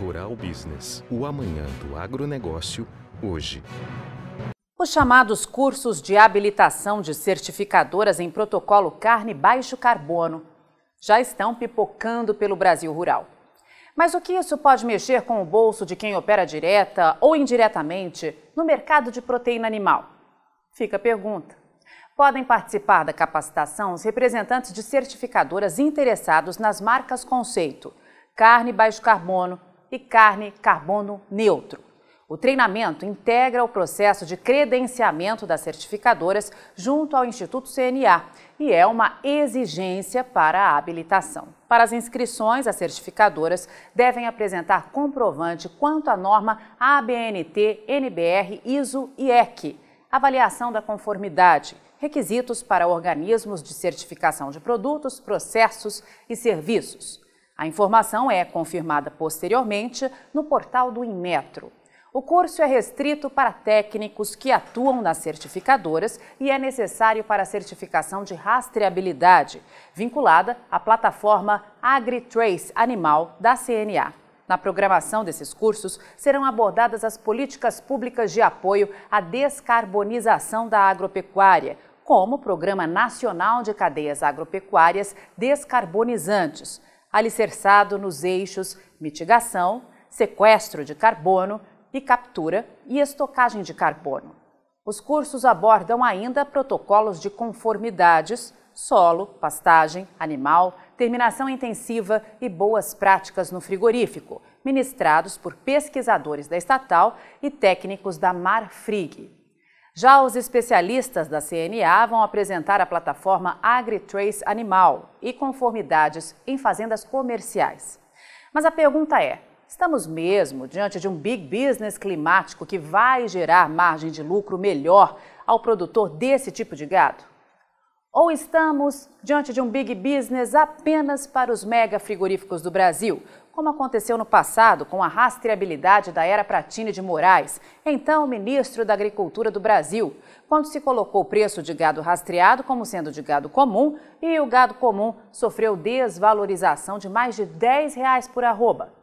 Rural Business, o amanhã do agronegócio, hoje. Os chamados cursos de habilitação de certificadoras em protocolo carne baixo carbono já estão pipocando pelo Brasil rural. Mas o que isso pode mexer com o bolso de quem opera direta ou indiretamente no mercado de proteína animal? Fica a pergunta. Podem participar da capacitação os representantes de certificadoras interessados nas marcas conceito carne baixo carbono e carne carbono neutro. O treinamento integra o processo de credenciamento das certificadoras junto ao Instituto CNA e é uma exigência para a habilitação. Para as inscrições, as certificadoras devem apresentar comprovante quanto à norma ABNT, NBR, ISO e EC, avaliação da conformidade, requisitos para organismos de certificação de produtos, processos e serviços. A informação é confirmada posteriormente no portal do Inmetro. O curso é restrito para técnicos que atuam nas certificadoras e é necessário para a certificação de rastreabilidade, vinculada à plataforma AgriTrace Animal da CNA. Na programação desses cursos serão abordadas as políticas públicas de apoio à descarbonização da agropecuária, como o Programa Nacional de Cadeias Agropecuárias Descarbonizantes, alicerçado nos eixos mitigação, sequestro de carbono e captura e estocagem de carbono. Os cursos abordam ainda protocolos de conformidades, solo, pastagem, animal, terminação intensiva e boas práticas no frigorífico, ministrados por pesquisadores da estatal e técnicos da Marfrig. Já os especialistas da CNA vão apresentar a plataforma AgriTrace Animal e conformidades em fazendas comerciais. Mas a pergunta é: Estamos mesmo diante de um big business climático que vai gerar margem de lucro melhor ao produtor desse tipo de gado? Ou estamos diante de um big business apenas para os mega frigoríficos do Brasil, como aconteceu no passado com a rastreabilidade da era Pratini de Moraes, então ministro da Agricultura do Brasil, quando se colocou o preço de gado rastreado como sendo de gado comum e o gado comum sofreu desvalorização de mais de 10 reais por arroba.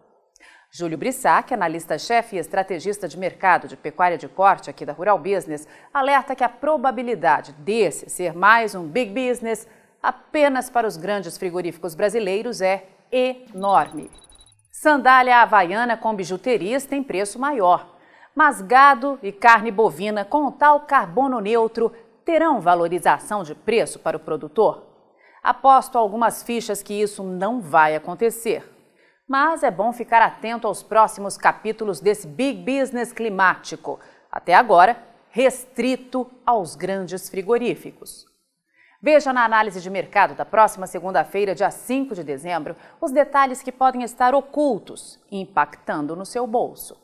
Júlio Brissac, analista-chefe e estrategista de mercado de pecuária de corte aqui da Rural Business, alerta que a probabilidade desse ser mais um big business apenas para os grandes frigoríficos brasileiros é enorme. Sandália havaiana com bijuterias tem preço maior, mas gado e carne bovina com tal carbono neutro terão valorização de preço para o produtor? Aposto algumas fichas que isso não vai acontecer. Mas é bom ficar atento aos próximos capítulos desse big business climático, até agora restrito aos grandes frigoríficos. Veja na análise de mercado da próxima segunda-feira, dia 5 de dezembro, os detalhes que podem estar ocultos impactando no seu bolso.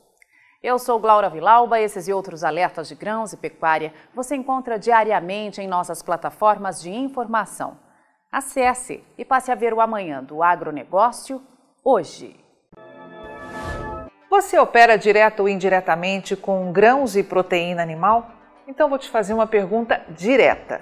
Eu sou Glaura Vilauba, esses e outros alertas de grãos e pecuária você encontra diariamente em nossas plataformas de informação. Acesse e passe a ver o amanhã do agronegócio hoje. Você opera direto ou indiretamente com grãos e proteína animal? Então vou te fazer uma pergunta direta.